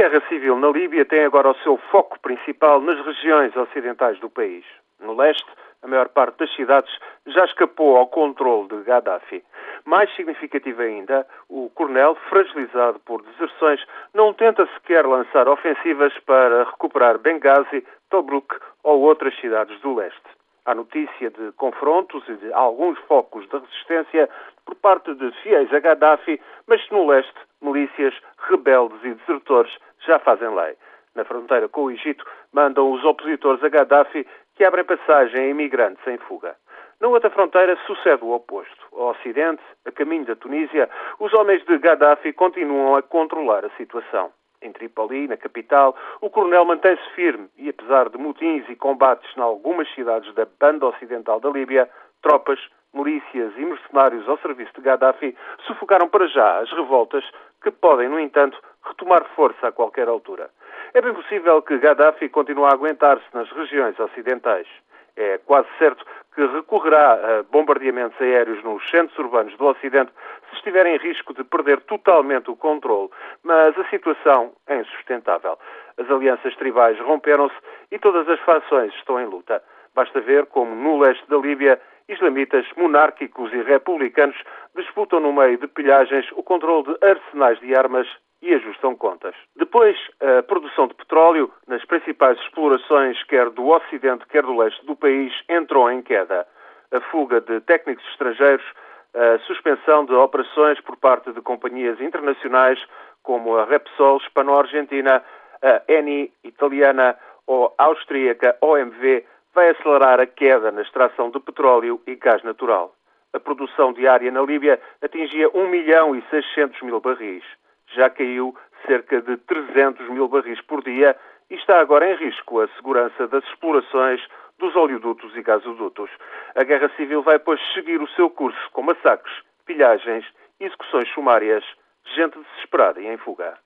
guerra civil na Líbia tem agora o seu foco principal nas regiões ocidentais do país. No leste, a maior parte das cidades já escapou ao controle de Gaddafi. Mais significativo ainda, o coronel, fragilizado por deserções, não tenta sequer lançar ofensivas para recuperar Benghazi, Tobruk ou outras cidades do leste. Há notícia de confrontos e de alguns focos de resistência por parte de fiéis a Gaddafi, mas no leste, milícias, rebeldes e desertores já fazem lei. Na fronteira com o Egito, mandam os opositores a Gaddafi que abrem passagem a imigrantes em fuga. Na outra fronteira sucede o oposto. Ao ocidente, a caminho da Tunísia, os homens de Gaddafi continuam a controlar a situação. Em Tripoli, na capital, o coronel mantém-se firme e, apesar de motins e combates em algumas cidades da banda ocidental da Líbia, tropas, milícias e mercenários ao serviço de Gaddafi sufocaram para já as revoltas que podem, no entanto, retomar força a qualquer altura. É bem possível que Gaddafi continue a aguentar-se nas regiões ocidentais. É quase certo que recorrerá a bombardeamentos aéreos nos centros urbanos do Ocidente se estiver em risco de perder totalmente o controle. Mas a situação é insustentável. As alianças tribais romperam-se e todas as fações estão em luta. Basta ver como no leste da Líbia islamitas, monárquicos e republicanos disputam no meio de pilhagens o controle de arsenais de armas e ajustam contas. Depois, a produção de petróleo nas principais explorações, quer do Ocidente, quer do leste do país, entrou em queda. A fuga de técnicos estrangeiros, a suspensão de operações por parte de companhias internacionais como a Repsol hispano-argentina, a Eni italiana ou austríaca OMV vai acelerar a queda na extração de petróleo e gás natural. A produção diária na Líbia atingia 1 milhão e 600 mil barris já caiu cerca de 300 mil barris por dia e está agora em risco a segurança das explorações dos oleodutos e gasodutos. A guerra civil vai, pois, seguir o seu curso com massacres, pilhagens, execuções sumárias, gente desesperada e em fuga.